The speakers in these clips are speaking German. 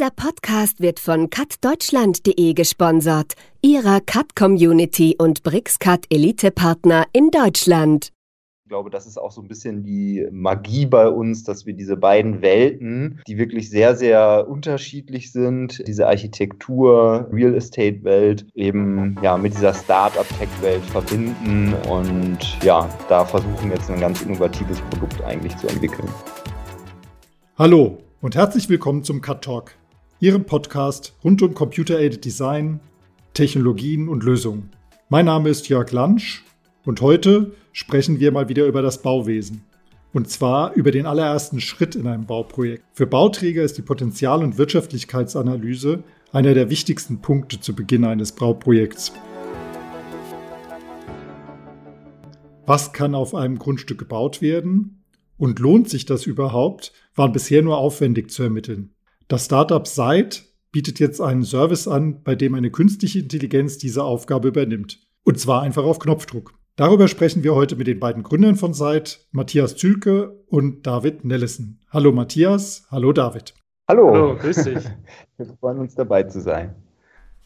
Dieser Podcast wird von cutdeutschland.de gesponsert, ihrer Cut-Community und BrixCut Elite-Partner in Deutschland. Ich glaube, das ist auch so ein bisschen die Magie bei uns, dass wir diese beiden Welten, die wirklich sehr, sehr unterschiedlich sind, diese Architektur, Real Estate Welt eben ja mit dieser Startup Tech Welt verbinden und ja, da versuchen jetzt ein ganz innovatives Produkt eigentlich zu entwickeln. Hallo und herzlich willkommen zum Cut Talk, Ihrem Podcast rund um Computer-Aided Design, Technologien und Lösungen. Mein Name ist Jörg Lansch und heute sprechen wir mal wieder über das Bauwesen. Und zwar über den allerersten Schritt in einem Bauprojekt. Für Bauträger ist die Potenzial- und Wirtschaftlichkeitsanalyse einer der wichtigsten Punkte zu Beginn eines Bauprojekts. Was kann auf einem Grundstück gebaut werden und lohnt sich das überhaupt, waren bisher nur aufwendig zu ermitteln. Das Startup Site bietet jetzt einen Service an, bei dem eine künstliche Intelligenz diese Aufgabe übernimmt. Und zwar einfach auf Knopfdruck. Darüber sprechen wir heute mit den beiden Gründern von Site, Matthias Zülke und David Nellison. Hallo Matthias, hallo David. Hallo. Hallo, grüß dich. Wir freuen uns dabei zu sein.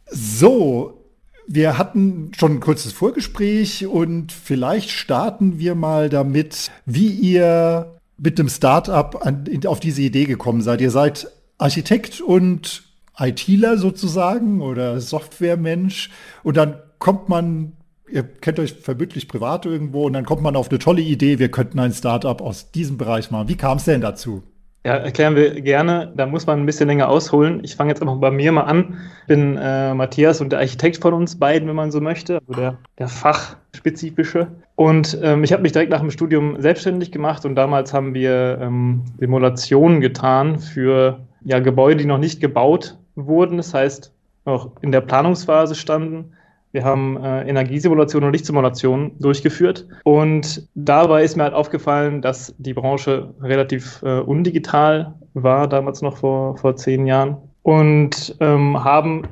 So, wir hatten schon ein kurzes Vorgespräch und vielleicht starten wir mal damit, wie ihr mit dem Startup auf diese Idee gekommen seid. Ihr seid Architekt und ITler sozusagen oder Softwaremensch und dann kommt man, ihr kennt euch vermutlich privat irgendwo und dann kommt man auf eine tolle Idee, wir könnten ein Startup aus diesem Bereich machen. Wie kam es denn dazu? Ja, erklären wir gerne. Da muss man ein bisschen länger ausholen. Ich fange jetzt einfach bei mir mal an. Ich bin äh, Matthias und der Architekt von uns beiden, wenn man so möchte, also der, der fachspezifische. Und ähm, ich habe mich direkt nach dem Studium selbstständig gemacht und damals haben wir ähm, Simulationen getan für ja, Gebäude, die noch nicht gebaut wurden. Das heißt, noch in der Planungsphase standen wir haben äh, Energiesimulationen und Lichtsimulationen durchgeführt. Und dabei ist mir halt aufgefallen, dass die Branche relativ äh, undigital war, damals noch vor, vor zehn Jahren. Und ähm, haben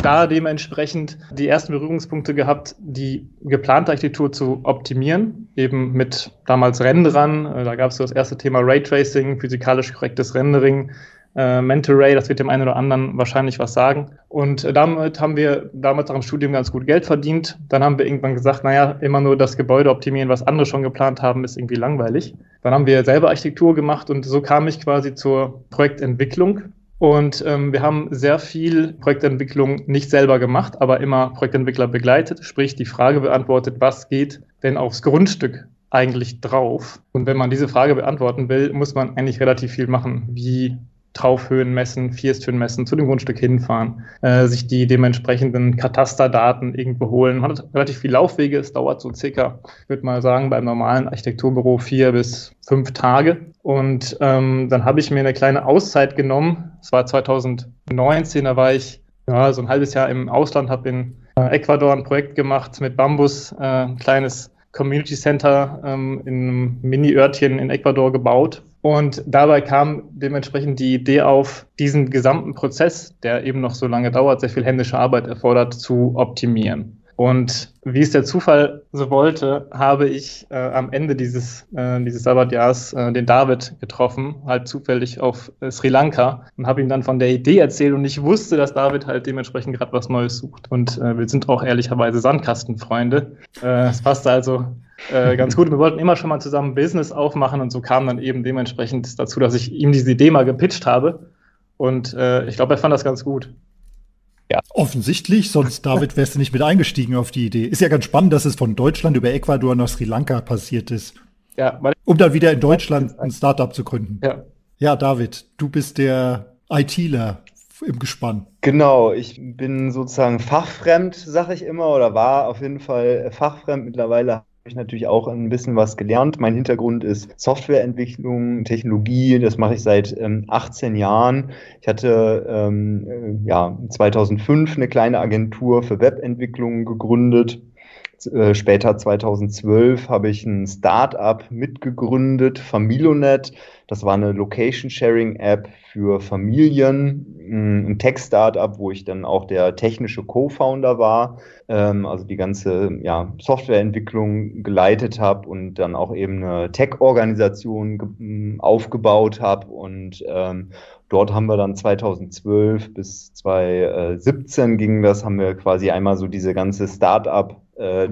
da dementsprechend die ersten Berührungspunkte gehabt, die geplante Architektur zu optimieren, eben mit damals Rendern. Äh, da gab es das erste Thema Raytracing, physikalisch korrektes Rendering, äh, Mentoray, das wird dem einen oder anderen wahrscheinlich was sagen. Und äh, damit haben wir damals auch im Studium ganz gut Geld verdient. Dann haben wir irgendwann gesagt, naja, immer nur das Gebäude optimieren, was andere schon geplant haben, ist irgendwie langweilig. Dann haben wir selber Architektur gemacht und so kam ich quasi zur Projektentwicklung. Und ähm, wir haben sehr viel Projektentwicklung nicht selber gemacht, aber immer Projektentwickler begleitet, sprich die Frage beantwortet, was geht denn aufs Grundstück eigentlich drauf? Und wenn man diese Frage beantworten will, muss man eigentlich relativ viel machen, wie Traufhöhen messen, Firsthöhen messen, zu dem Grundstück hinfahren, äh, sich die dementsprechenden Katasterdaten irgendwo holen. Man hat relativ viel Laufwege, es dauert so circa, ich würde mal sagen, beim normalen Architekturbüro vier bis fünf Tage. Und ähm, dann habe ich mir eine kleine Auszeit genommen. Es war 2019, da war ich ja, so ein halbes Jahr im Ausland, habe in äh, Ecuador ein Projekt gemacht mit Bambus, äh, ein kleines Community Center ähm, in einem Mini-Örtchen in Ecuador gebaut und dabei kam dementsprechend die Idee auf, diesen gesamten Prozess, der eben noch so lange dauert, sehr viel händische Arbeit erfordert, zu optimieren. Und wie es der Zufall so wollte, habe ich äh, am Ende dieses, äh, dieses Sabbatjahrs äh, den David getroffen, halt zufällig auf äh, Sri Lanka und habe ihm dann von der Idee erzählt und ich wusste, dass David halt dementsprechend gerade was Neues sucht. Und äh, wir sind auch ehrlicherweise Sandkastenfreunde. Äh, es passte also äh, ganz gut. Wir wollten immer schon mal zusammen Business aufmachen und so kam dann eben dementsprechend dazu, dass ich ihm diese Idee mal gepitcht habe. Und äh, ich glaube, er fand das ganz gut. Ja. Offensichtlich, sonst David wärst du nicht mit eingestiegen auf die Idee. Ist ja ganz spannend, dass es von Deutschland über Ecuador nach Sri Lanka passiert ist. Ja, um dann wieder in Deutschland ein Startup zu gründen. Ja. Ja, David, du bist der ITler im Gespann. Genau, ich bin sozusagen fachfremd, sag ich immer, oder war auf jeden Fall fachfremd. Mittlerweile ich natürlich auch ein bisschen was gelernt. Mein Hintergrund ist Softwareentwicklung, Technologie. Das mache ich seit ähm, 18 Jahren. Ich hatte ähm, äh, ja 2005 eine kleine Agentur für Webentwicklung gegründet. Äh, später 2012 habe ich ein Startup mitgegründet, Familonet. Das war eine Location-Sharing-App für Familien ein Tech-Startup, wo ich dann auch der technische Co-Founder war, ähm, also die ganze ja, Softwareentwicklung geleitet habe und dann auch eben eine Tech-Organisation aufgebaut habe und ähm, Dort haben wir dann 2012 bis 2017 ging das, haben wir quasi einmal so diese ganze Startup-Journey äh,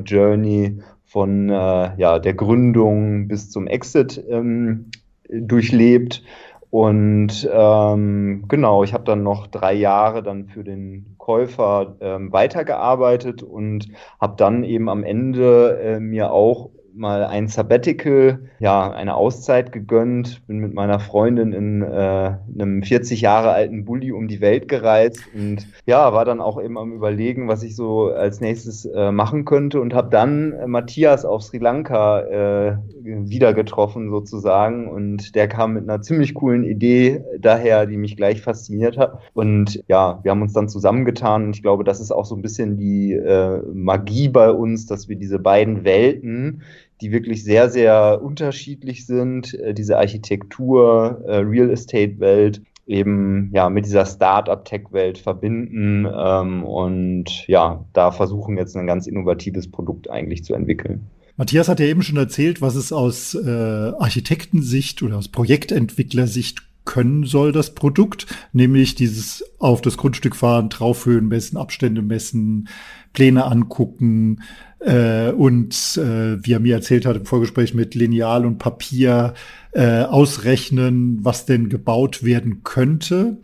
von äh, ja, der Gründung bis zum Exit ähm, durchlebt. Und ähm, genau, ich habe dann noch drei Jahre dann für den Käufer ähm, weitergearbeitet und habe dann eben am Ende äh, mir auch mal ein Sabbatical, ja, eine Auszeit gegönnt, bin mit meiner Freundin in äh, einem 40 Jahre alten Bulli um die Welt gereist und ja, war dann auch eben am überlegen, was ich so als nächstes äh, machen könnte und habe dann äh, Matthias auf Sri Lanka äh, wieder getroffen sozusagen und der kam mit einer ziemlich coolen Idee daher, die mich gleich fasziniert hat. Und ja, wir haben uns dann zusammengetan und ich glaube, das ist auch so ein bisschen die äh, Magie bei uns, dass wir diese beiden Welten die wirklich sehr, sehr unterschiedlich sind. Äh, diese Architektur, äh, Real Estate-Welt eben ja mit dieser Start-up-Tech-Welt verbinden ähm, und ja, da versuchen jetzt ein ganz innovatives Produkt eigentlich zu entwickeln. Matthias hat ja eben schon erzählt, was es aus äh, Architektensicht oder aus Projektentwicklersicht können soll, das Produkt, nämlich dieses auf das Grundstück fahren, Traufhöhen messen, Abstände messen, Pläne angucken, äh, und äh, wie er mir erzählt hat im Vorgespräch mit Lineal und Papier äh, ausrechnen, was denn gebaut werden könnte.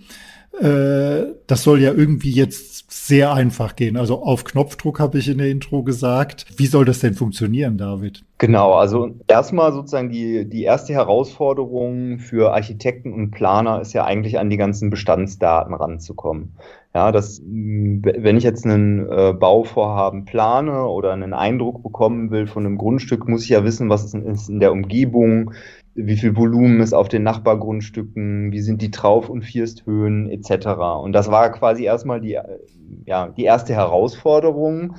Äh, das soll ja irgendwie jetzt sehr einfach gehen. Also auf Knopfdruck habe ich in der Intro gesagt. Wie soll das denn funktionieren, David? Genau, also erstmal sozusagen die, die erste Herausforderung für Architekten und Planer ist ja eigentlich an die ganzen Bestandsdaten ranzukommen. Ja, das, wenn ich jetzt einen äh, Bauvorhaben plane oder einen Eindruck bekommen will von einem Grundstück, muss ich ja wissen, was ist in, ist in der Umgebung, wie viel Volumen ist auf den Nachbargrundstücken, wie sind die Trauf- und Firsthöhen etc. Und das war quasi erstmal die, ja, die erste Herausforderung.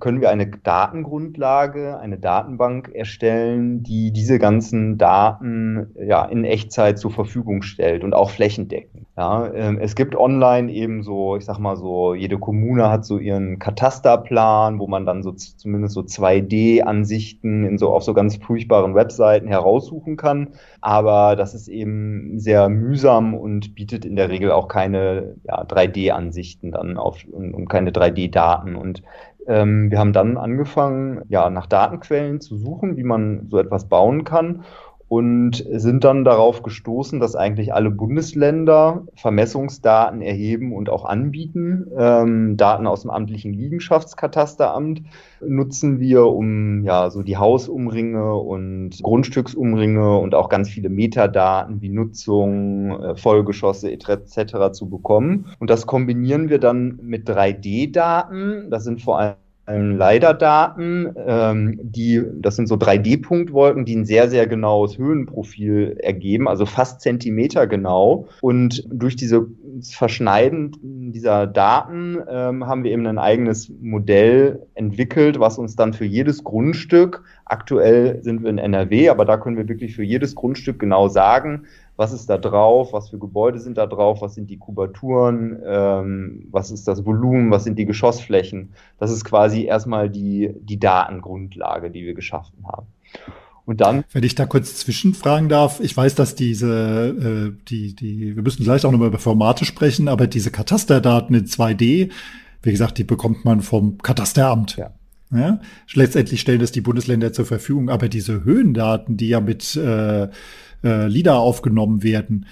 Können wir eine Datengrundlage, eine Datenbank erstellen, die diese ganzen Daten ja, in Echtzeit zur Verfügung stellt und auch flächendeckend? Ja, ähm, es gibt online eben so, ich sag mal so, jede Kommune hat so ihren Katasterplan, wo man dann so zumindest so 2D-Ansichten in so auf so ganz furchtbaren Webseiten heraussuchen kann. Aber das ist eben sehr mühsam und bietet in der Regel auch keine ja, 3D-Ansichten dann auf und, und keine 3D-Daten. Und ähm, wir haben dann angefangen, ja, nach Datenquellen zu suchen, wie man so etwas bauen kann und sind dann darauf gestoßen, dass eigentlich alle Bundesländer Vermessungsdaten erheben und auch anbieten. Ähm, Daten aus dem amtlichen Liegenschaftskatasteramt nutzen wir, um ja so die Hausumringe und Grundstücksumringe und auch ganz viele Metadaten wie Nutzung, äh, Vollgeschosse etc. zu bekommen. Und das kombinieren wir dann mit 3D-Daten. Das sind vor allem LiDAR-Daten, ähm, die, das sind so 3D-Punktwolken, die ein sehr, sehr genaues Höhenprofil ergeben, also fast Zentimeter genau. Und durch diese Verschneiden dieser Daten ähm, haben wir eben ein eigenes Modell entwickelt, was uns dann für jedes Grundstück, aktuell sind wir in NRW, aber da können wir wirklich für jedes Grundstück genau sagen, was ist da drauf, was für Gebäude sind da drauf, was sind die Kubaturen, ähm, was ist das Volumen, was sind die Geschossflächen. Das ist quasi erstmal die, die Datengrundlage, die wir geschaffen haben. Und dann. Wenn ich da kurz zwischenfragen darf, ich weiß, dass diese, äh, die, die, wir müssen gleich auch nochmal über Formate sprechen, aber diese Katasterdaten in 2D, wie gesagt, die bekommt man vom Katasteramt. Ja. Ja, letztendlich stellen das die Bundesländer zur Verfügung, aber diese Höhendaten, die ja mit äh, äh, LIDAR aufgenommen werden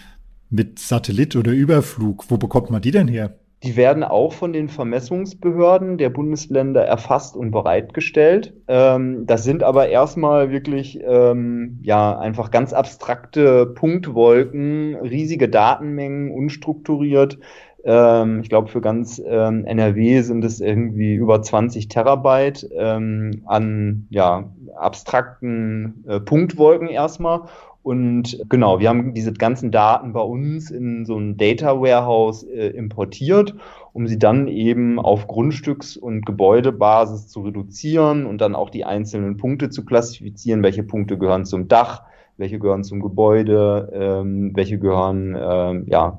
mit Satellit oder Überflug. Wo bekommt man die denn her? Die werden auch von den Vermessungsbehörden der Bundesländer erfasst und bereitgestellt. Ähm, das sind aber erstmal wirklich ähm, ja einfach ganz abstrakte Punktwolken, riesige Datenmengen, unstrukturiert. Ähm, ich glaube, für ganz ähm, NRW sind es irgendwie über 20 Terabyte ähm, an ja, abstrakten äh, Punktwolken erstmal. Und genau, wir haben diese ganzen Daten bei uns in so ein Data Warehouse äh, importiert, um sie dann eben auf Grundstücks- und Gebäudebasis zu reduzieren und dann auch die einzelnen Punkte zu klassifizieren. Welche Punkte gehören zum Dach, welche gehören zum Gebäude, ähm, welche gehören ähm, ja,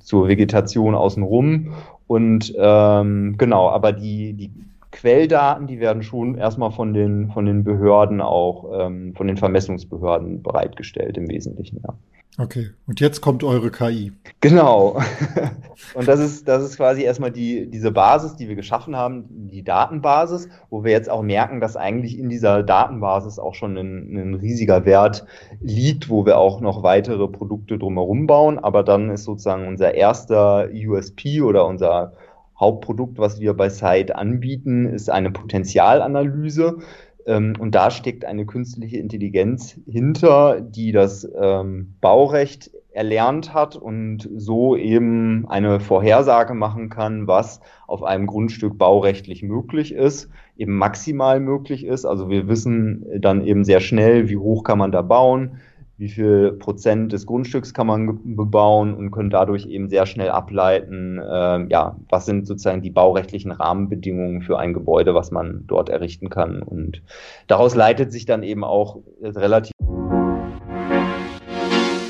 zur Vegetation außenrum. Und ähm, genau, aber die, die Quelldaten, die werden schon erstmal von den, von den Behörden auch, ähm, von den Vermessungsbehörden bereitgestellt im Wesentlichen, ja. Okay, und jetzt kommt eure KI. Genau. Und das ist, das ist quasi erstmal die, diese Basis, die wir geschaffen haben, die Datenbasis, wo wir jetzt auch merken, dass eigentlich in dieser Datenbasis auch schon ein, ein riesiger Wert liegt, wo wir auch noch weitere Produkte drumherum bauen. Aber dann ist sozusagen unser erster USP oder unser Hauptprodukt, was wir bei Site anbieten, ist eine Potenzialanalyse. Ähm, und da steckt eine künstliche Intelligenz hinter, die das ähm, Baurecht erlernt hat und so eben eine Vorhersage machen kann, was auf einem Grundstück baurechtlich möglich ist, eben maximal möglich ist. Also wir wissen dann eben sehr schnell, wie hoch kann man da bauen, wie viel Prozent des Grundstücks kann man bebauen und können dadurch eben sehr schnell ableiten, äh, ja, was sind sozusagen die baurechtlichen Rahmenbedingungen für ein Gebäude, was man dort errichten kann. Und daraus leitet sich dann eben auch relativ.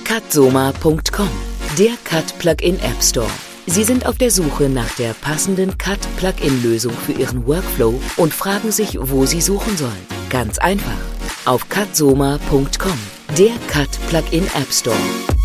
Cutsoma.com, der Cut Plugin App Store. Sie sind auf der Suche nach der passenden Cut Plugin Lösung für Ihren Workflow und fragen sich, wo Sie suchen sollen. Ganz einfach. Auf cutsoma.com der Cut Plugin App Store.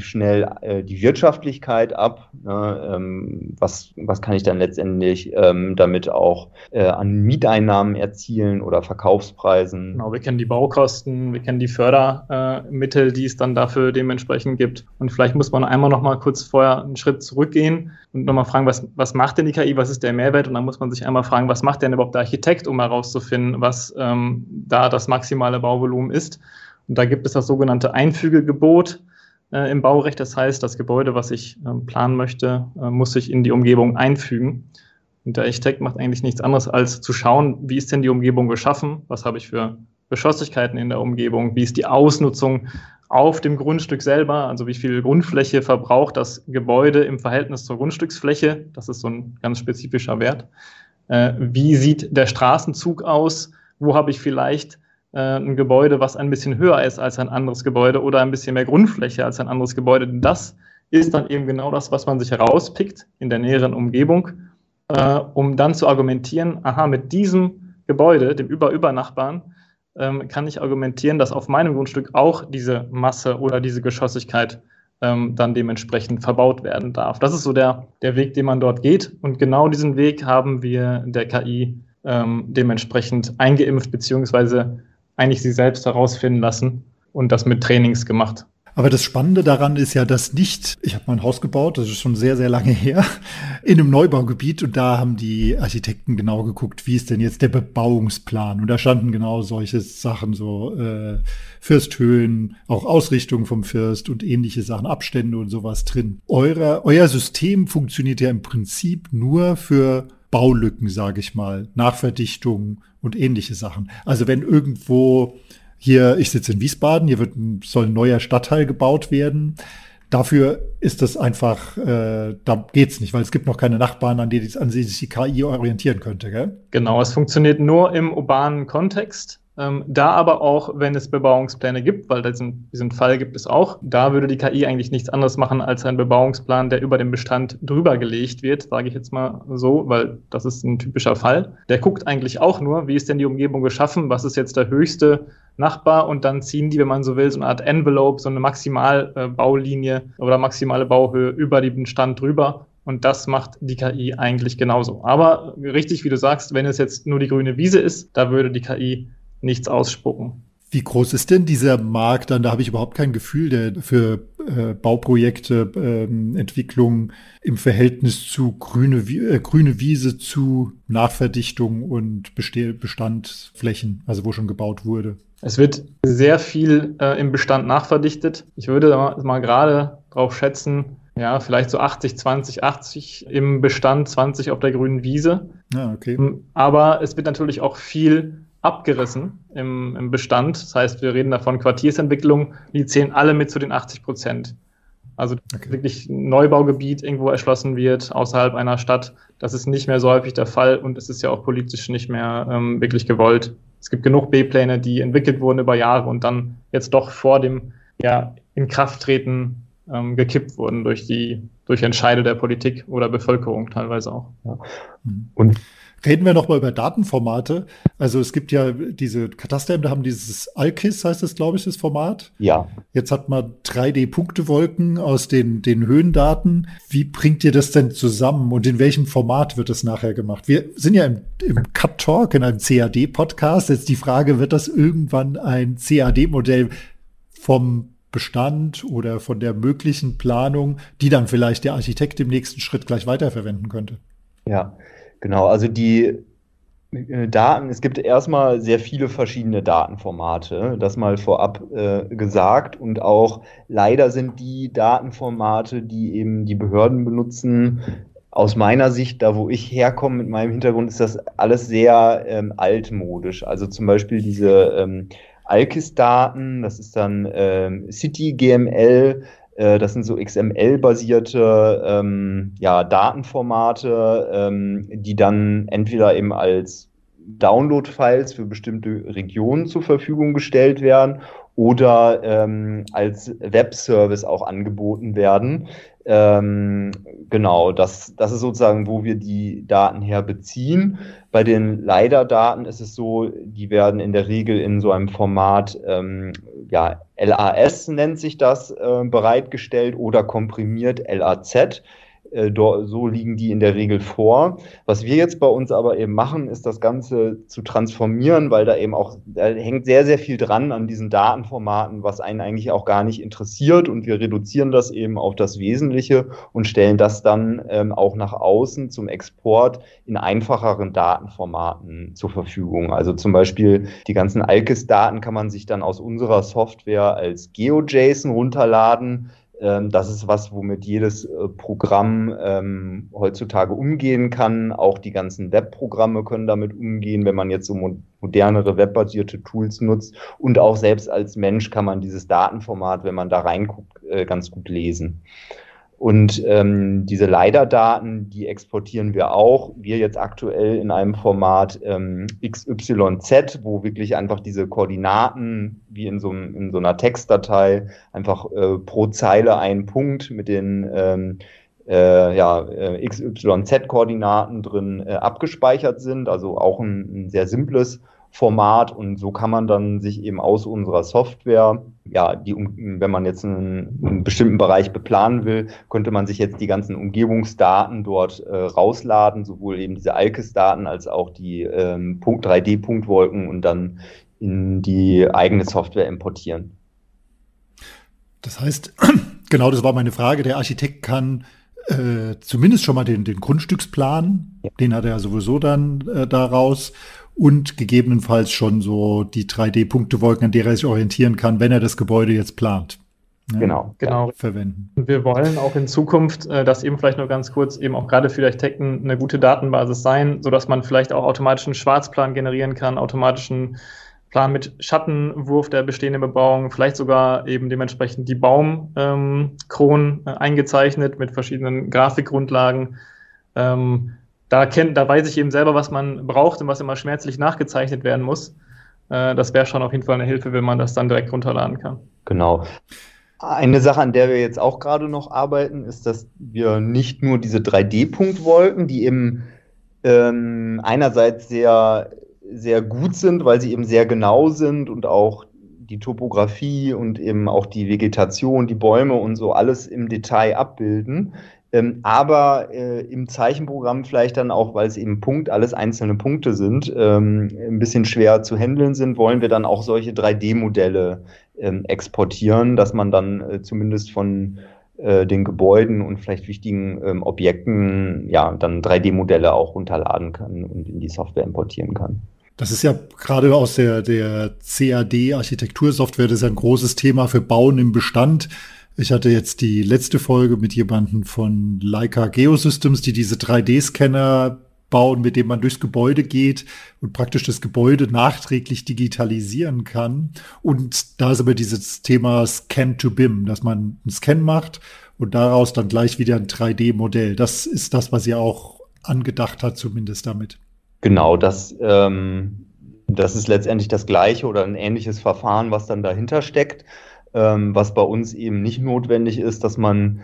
Schnell äh, die Wirtschaftlichkeit ab. Ne? Ähm, was, was kann ich dann letztendlich ähm, damit auch äh, an Mieteinnahmen erzielen oder Verkaufspreisen? Genau, wir kennen die Baukosten, wir kennen die Fördermittel, äh, die es dann dafür dementsprechend gibt. Und vielleicht muss man einmal noch mal kurz vorher einen Schritt zurückgehen und nochmal fragen, was, was macht denn die KI, was ist der Mehrwert? Und dann muss man sich einmal fragen, was macht denn überhaupt der Architekt, um herauszufinden, was ähm, da das maximale Bauvolumen ist. Und da gibt es das sogenannte Einfügegebot äh, im Baurecht. Das heißt, das Gebäude, was ich äh, planen möchte, äh, muss sich in die Umgebung einfügen. Und der Architekt macht eigentlich nichts anderes, als zu schauen, wie ist denn die Umgebung geschaffen? Was habe ich für Geschosslichkeiten in der Umgebung? Wie ist die Ausnutzung auf dem Grundstück selber? Also wie viel Grundfläche verbraucht das Gebäude im Verhältnis zur Grundstücksfläche? Das ist so ein ganz spezifischer Wert. Äh, wie sieht der Straßenzug aus? Wo habe ich vielleicht ein Gebäude, was ein bisschen höher ist als ein anderes Gebäude oder ein bisschen mehr Grundfläche als ein anderes Gebäude. Das ist dann eben genau das, was man sich herauspickt in der näheren Umgebung, äh, um dann zu argumentieren, aha, mit diesem Gebäude, dem Über-Über-Nachbarn, ähm, kann ich argumentieren, dass auf meinem Grundstück auch diese Masse oder diese Geschossigkeit ähm, dann dementsprechend verbaut werden darf. Das ist so der, der Weg, den man dort geht. Und genau diesen Weg haben wir der KI ähm, dementsprechend eingeimpft, beziehungsweise eigentlich sie selbst herausfinden lassen und das mit Trainings gemacht. Aber das Spannende daran ist ja, dass nicht, ich habe mein Haus gebaut, das ist schon sehr, sehr lange her, in einem Neubaugebiet und da haben die Architekten genau geguckt, wie ist denn jetzt der Bebauungsplan? Und da standen genau solche Sachen, so äh, Fürsthöhen, auch Ausrichtung vom Fürst und ähnliche Sachen, Abstände und sowas drin. Euer, euer System funktioniert ja im Prinzip nur für Baulücken, sage ich mal, Nachverdichtung und ähnliche Sachen. Also wenn irgendwo hier, ich sitze in Wiesbaden, hier wird soll ein neuer Stadtteil gebaut werden. Dafür ist das einfach, äh, da geht's nicht, weil es gibt noch keine Nachbarn, an die, an die sich die KI orientieren könnte, gell? Genau, es funktioniert nur im urbanen Kontext. Ähm, da aber auch, wenn es Bebauungspläne gibt, weil diesen, diesen Fall gibt es auch, da würde die KI eigentlich nichts anderes machen als ein Bebauungsplan, der über den Bestand drüber gelegt wird, sage ich jetzt mal so, weil das ist ein typischer Fall. Der guckt eigentlich auch nur, wie ist denn die Umgebung geschaffen, was ist jetzt der höchste Nachbar und dann ziehen die, wenn man so will, so eine Art Envelope, so eine Maximalbaulinie oder maximale Bauhöhe über den Bestand drüber und das macht die KI eigentlich genauso. Aber richtig, wie du sagst, wenn es jetzt nur die grüne Wiese ist, da würde die KI nichts ausspucken. Wie groß ist denn dieser Markt dann? Da habe ich überhaupt kein Gefühl der, für äh, Bauprojekte, ähm, Entwicklung im Verhältnis zu grüne, äh, grüne Wiese zu Nachverdichtung und Beste Bestandsflächen, also wo schon gebaut wurde. Es wird sehr viel äh, im Bestand nachverdichtet. Ich würde mal, mal gerade drauf schätzen, ja, vielleicht so 80, 20, 80 im Bestand, 20 auf der grünen Wiese. Ja, okay. Aber es wird natürlich auch viel abgerissen im, im Bestand. Das heißt, wir reden davon Quartiersentwicklung, die zählen alle mit zu den 80 Prozent. Also okay. wirklich ein Neubaugebiet irgendwo erschlossen wird außerhalb einer Stadt. Das ist nicht mehr so häufig der Fall und es ist ja auch politisch nicht mehr ähm, wirklich gewollt. Es gibt genug B-Pläne, die entwickelt wurden über Jahre und dann jetzt doch vor dem ja, Inkrafttreten ähm, gekippt wurden durch die durch Entscheide der Politik oder Bevölkerung teilweise auch. Ja. Und Reden wir nochmal über Datenformate. Also es gibt ja diese Katasterämter haben dieses Alkis, heißt das, glaube ich, das Format. Ja. Jetzt hat man 3D-Punktewolken aus den, den Höhendaten. Wie bringt ihr das denn zusammen und in welchem Format wird das nachher gemacht? Wir sind ja im, im Cut Talk, in einem CAD-Podcast. Jetzt die Frage, wird das irgendwann ein CAD-Modell vom Bestand oder von der möglichen Planung, die dann vielleicht der Architekt im nächsten Schritt gleich weiterverwenden könnte? Ja, Genau, also die äh, Daten, es gibt erstmal sehr viele verschiedene Datenformate, das mal vorab äh, gesagt. Und auch leider sind die Datenformate, die eben die Behörden benutzen, aus meiner Sicht, da wo ich herkomme mit meinem Hintergrund, ist das alles sehr ähm, altmodisch. Also zum Beispiel diese ähm, Alkis-Daten, das ist dann ähm, City GML, das sind so XML-basierte ähm, ja, Datenformate, ähm, die dann entweder eben als Download-Files für bestimmte Regionen zur Verfügung gestellt werden oder ähm, als Webservice auch angeboten werden. Ähm, genau, das, das ist sozusagen, wo wir die Daten her beziehen. Bei den LiDAR-Daten ist es so, die werden in der Regel in so einem Format, ähm, ja, LAS nennt sich das, äh, bereitgestellt oder komprimiert LAZ. Äh, so liegen die in der Regel vor. Was wir jetzt bei uns aber eben machen, ist das Ganze zu transformieren, weil da eben auch, da hängt sehr, sehr viel dran an diesen Datenformaten, was einen eigentlich auch gar nicht interessiert. Und wir reduzieren das eben auf das Wesentliche und stellen das dann ähm, auch nach außen zum Export in einfacheren Datenformaten zur Verfügung. Also zum Beispiel die ganzen Alkes-Daten kann man sich dann aus unserer Software als GeoJSON runterladen. Ähm, das ist was, womit jedes äh, Programm ähm, heutzutage umgehen kann. Auch die ganzen Webprogramme können damit umgehen, wenn man jetzt so mo modernere webbasierte Tools nutzt. Und auch selbst als Mensch kann man dieses Datenformat, wenn man da reinguckt, äh, ganz gut lesen. Und ähm, diese LiDAR-Daten, die exportieren wir auch. Wir jetzt aktuell in einem Format ähm, XYZ, wo wirklich einfach diese Koordinaten wie in so, in so einer Textdatei einfach äh, pro Zeile ein Punkt mit den ähm, äh, ja, äh, XYZ-Koordinaten drin äh, abgespeichert sind. Also auch ein, ein sehr simples Format und so kann man dann sich eben aus unserer Software, ja, die, wenn man jetzt einen, einen bestimmten Bereich beplanen will, könnte man sich jetzt die ganzen Umgebungsdaten dort äh, rausladen, sowohl eben diese Alkes-Daten als auch die ähm, 3D-Punktwolken und dann in die eigene Software importieren. Das heißt, genau das war meine Frage, der Architekt kann äh, zumindest schon mal den, den Grundstücksplan, ja. den hat er sowieso dann äh, daraus und gegebenenfalls schon so die 3D-Punktewolken, an der er sich orientieren kann, wenn er das Gebäude jetzt plant. Ja, genau, genau. Verwenden. Und wir wollen auch in Zukunft, äh, das eben vielleicht nur ganz kurz, eben auch gerade für die Architekten eine gute Datenbasis sein, sodass man vielleicht auch automatischen Schwarzplan generieren kann, automatischen Plan mit Schattenwurf der bestehenden Bebauung, vielleicht sogar eben dementsprechend die Baumkronen ähm, äh, eingezeichnet mit verschiedenen Grafikgrundlagen. Ähm, da, kennt, da weiß ich eben selber, was man braucht und was immer schmerzlich nachgezeichnet werden muss. Äh, das wäre schon auf jeden Fall eine Hilfe, wenn man das dann direkt runterladen kann. Genau. Eine Sache, an der wir jetzt auch gerade noch arbeiten, ist, dass wir nicht nur diese 3D-Punktwolken, die eben ähm, einerseits sehr, sehr gut sind, weil sie eben sehr genau sind und auch die Topografie und eben auch die Vegetation, die Bäume und so alles im Detail abbilden, ähm, aber äh, im Zeichenprogramm vielleicht dann auch, weil es eben Punkt, alles einzelne Punkte sind, ähm, ein bisschen schwer zu handeln sind, wollen wir dann auch solche 3D-Modelle ähm, exportieren, dass man dann äh, zumindest von äh, den Gebäuden und vielleicht wichtigen ähm, Objekten ja dann 3D-Modelle auch runterladen kann und in die Software importieren kann. Das ist ja gerade aus der, der CAD-Architektursoftware, das ist ein großes Thema für Bauen im Bestand. Ich hatte jetzt die letzte Folge mit jemandem von Leica Geosystems, die diese 3D-Scanner bauen, mit dem man durchs Gebäude geht und praktisch das Gebäude nachträglich digitalisieren kann. Und da ist aber dieses Thema Scan to BIM, dass man einen Scan macht und daraus dann gleich wieder ein 3D-Modell. Das ist das, was ihr auch angedacht hat, zumindest damit. Genau, das ähm, Das ist letztendlich das gleiche oder ein ähnliches Verfahren, was dann dahinter steckt. Ähm, was bei uns eben nicht notwendig ist, dass man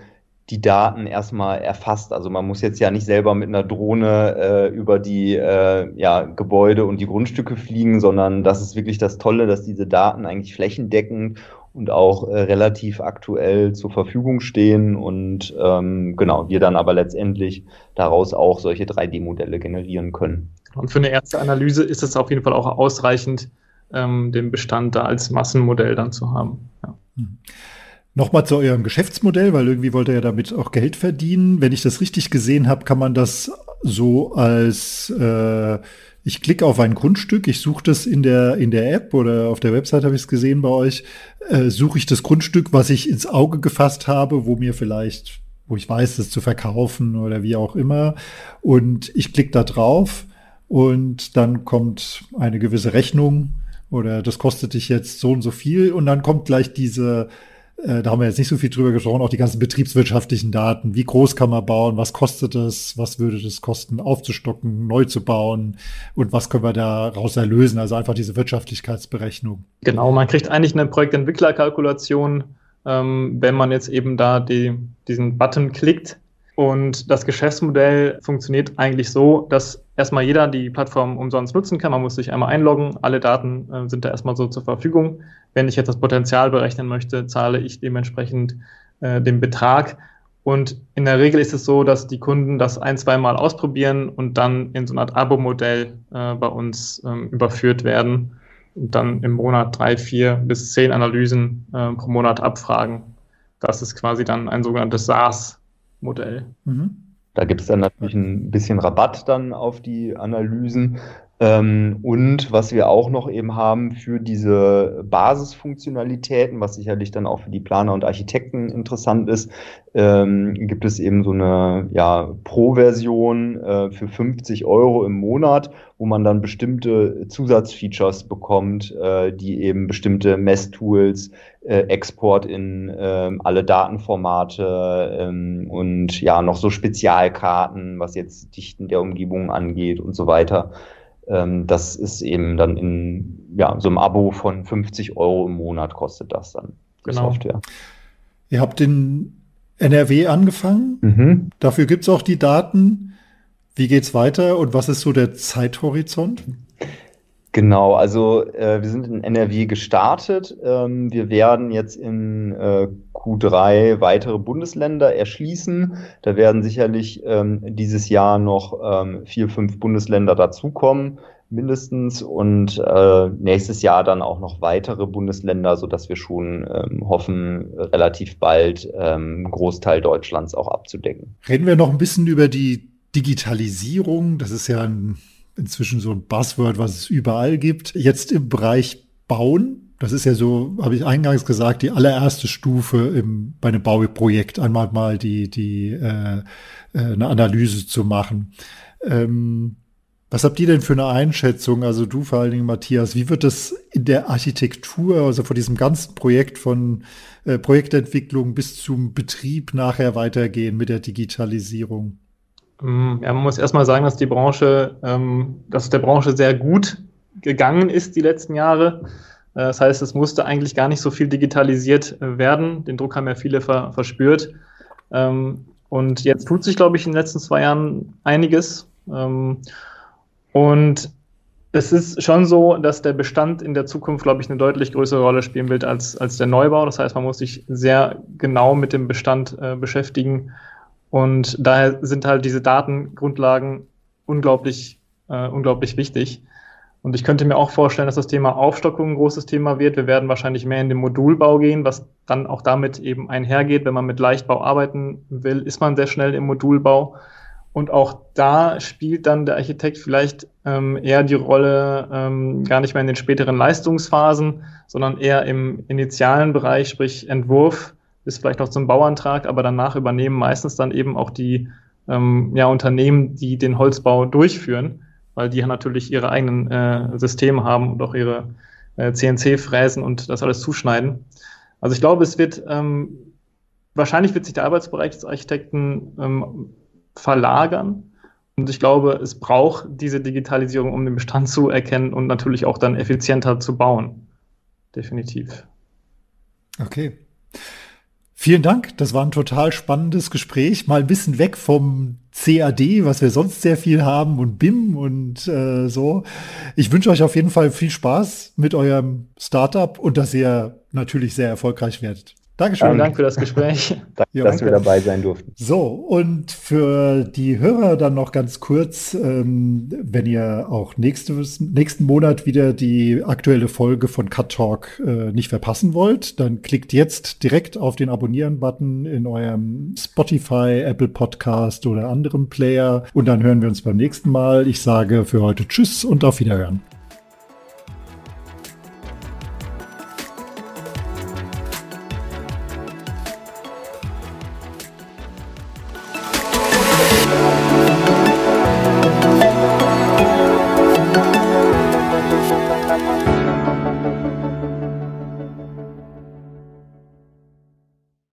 die Daten erstmal erfasst. Also man muss jetzt ja nicht selber mit einer Drohne äh, über die äh, ja, Gebäude und die Grundstücke fliegen, sondern das ist wirklich das Tolle, dass diese Daten eigentlich flächendeckend und auch äh, relativ aktuell zur Verfügung stehen und ähm, genau, wir dann aber letztendlich daraus auch solche 3D-Modelle generieren können. Und für eine erste Analyse ist es auf jeden Fall auch ausreichend, ähm, den Bestand da als Massenmodell dann zu haben. Ja. Hm. Nochmal zu eurem Geschäftsmodell, weil irgendwie wollt ihr ja damit auch Geld verdienen. Wenn ich das richtig gesehen habe, kann man das so als äh, ich klicke auf ein Grundstück, ich suche das in der in der App oder auf der Website habe ich es gesehen bei euch, äh, suche ich das Grundstück, was ich ins Auge gefasst habe, wo mir vielleicht, wo ich weiß, das zu verkaufen oder wie auch immer, und ich klicke da drauf und dann kommt eine gewisse Rechnung oder das kostet dich jetzt so und so viel und dann kommt gleich diese da haben wir jetzt nicht so viel drüber gesprochen, auch die ganzen betriebswirtschaftlichen Daten. Wie groß kann man bauen? Was kostet es? Was würde das kosten, aufzustocken, neu zu bauen? Und was können wir daraus erlösen? Also einfach diese Wirtschaftlichkeitsberechnung. Genau, man kriegt eigentlich eine Projektentwicklerkalkulation, ähm, wenn man jetzt eben da die, diesen Button klickt. Und das Geschäftsmodell funktioniert eigentlich so, dass erstmal jeder die Plattform umsonst nutzen kann. Man muss sich einmal einloggen. Alle Daten äh, sind da erstmal so zur Verfügung. Wenn ich jetzt das Potenzial berechnen möchte, zahle ich dementsprechend äh, den Betrag. Und in der Regel ist es so, dass die Kunden das ein, zwei Mal ausprobieren und dann in so einer Art Abo-Modell äh, bei uns ähm, überführt werden und dann im Monat drei, vier bis zehn Analysen äh, pro Monat abfragen. Das ist quasi dann ein sogenanntes SaaS-Modell. Mhm. Da gibt es dann natürlich ein bisschen Rabatt dann auf die Analysen. Ähm, und was wir auch noch eben haben für diese Basisfunktionalitäten, was sicherlich dann auch für die Planer und Architekten interessant ist, ähm, gibt es eben so eine ja, Pro-Version äh, für 50 Euro im Monat, wo man dann bestimmte Zusatzfeatures bekommt, äh, die eben bestimmte Messtools, äh, Export in äh, alle Datenformate ähm, und ja noch so Spezialkarten, was jetzt Dichten der Umgebung angeht und so weiter. ähm, das ist eben dann in ja, so einem Abo von 50 Euro im Monat kostet das dann, die genau. Software. Ihr habt in NRW angefangen. Mhm. Dafür gibt es auch die Daten. Wie geht's weiter und was ist so der Zeithorizont? Genau, also äh, wir sind in NRW gestartet. Ähm, wir werden jetzt in äh, Q3 weitere Bundesländer erschließen. Da werden sicherlich ähm, dieses Jahr noch ähm, vier, fünf Bundesländer dazukommen, mindestens. Und äh, nächstes Jahr dann auch noch weitere Bundesländer, sodass wir schon ähm, hoffen, relativ bald ähm, Großteil Deutschlands auch abzudecken. Reden wir noch ein bisschen über die Digitalisierung. Das ist ja ein inzwischen so ein Buzzword, was es überall gibt. Jetzt im Bereich Bauen, das ist ja so, habe ich eingangs gesagt, die allererste Stufe im, bei einem Bauprojekt, einmal mal die, die äh, äh, eine Analyse zu machen. Ähm, was habt ihr denn für eine Einschätzung? Also du vor allen Dingen, Matthias, wie wird das in der Architektur, also von diesem ganzen Projekt von äh, Projektentwicklung bis zum Betrieb nachher weitergehen mit der Digitalisierung? Ja, man muss erstmal sagen, dass die Branche, ähm, dass der Branche sehr gut gegangen ist die letzten Jahre. Äh, das heißt, es musste eigentlich gar nicht so viel digitalisiert äh, werden. Den Druck haben ja viele ver verspürt. Ähm, und jetzt tut sich, glaube ich, in den letzten zwei Jahren einiges. Ähm, und es ist schon so, dass der Bestand in der Zukunft, glaube ich, eine deutlich größere Rolle spielen wird als, als der Neubau. Das heißt, man muss sich sehr genau mit dem Bestand äh, beschäftigen und daher sind halt diese Datengrundlagen unglaublich, äh, unglaublich wichtig. Und ich könnte mir auch vorstellen, dass das Thema Aufstockung ein großes Thema wird. Wir werden wahrscheinlich mehr in den Modulbau gehen, was dann auch damit eben einhergeht. Wenn man mit Leichtbau arbeiten will, ist man sehr schnell im Modulbau. Und auch da spielt dann der Architekt vielleicht ähm, eher die Rolle ähm, gar nicht mehr in den späteren Leistungsphasen, sondern eher im initialen Bereich, sprich Entwurf bis vielleicht noch zum Bauantrag, aber danach übernehmen meistens dann eben auch die ähm, ja, Unternehmen, die den Holzbau durchführen, weil die natürlich ihre eigenen äh, Systeme haben und auch ihre äh, CNC-Fräsen und das alles zuschneiden. Also ich glaube, es wird ähm, wahrscheinlich wird sich der Arbeitsbereich des Architekten ähm, verlagern Und ich glaube, es braucht diese Digitalisierung, um den Bestand zu erkennen und natürlich auch dann effizienter zu bauen. Definitiv. Okay. Vielen Dank. Das war ein total spannendes Gespräch. Mal ein bisschen weg vom CAD, was wir sonst sehr viel haben, und BIM und äh, so. Ich wünsche euch auf jeden Fall viel Spaß mit eurem Startup und dass ihr natürlich sehr erfolgreich werdet. Dankeschön. Vielen Dank für das Gespräch. Danke, ja, dass danke. wir dabei sein durften. So, und für die Hörer dann noch ganz kurz, ähm, wenn ihr auch nächstes, nächsten Monat wieder die aktuelle Folge von Cut Talk äh, nicht verpassen wollt, dann klickt jetzt direkt auf den Abonnieren-Button in eurem Spotify, Apple Podcast oder anderem Player und dann hören wir uns beim nächsten Mal. Ich sage für heute Tschüss und auf Wiederhören.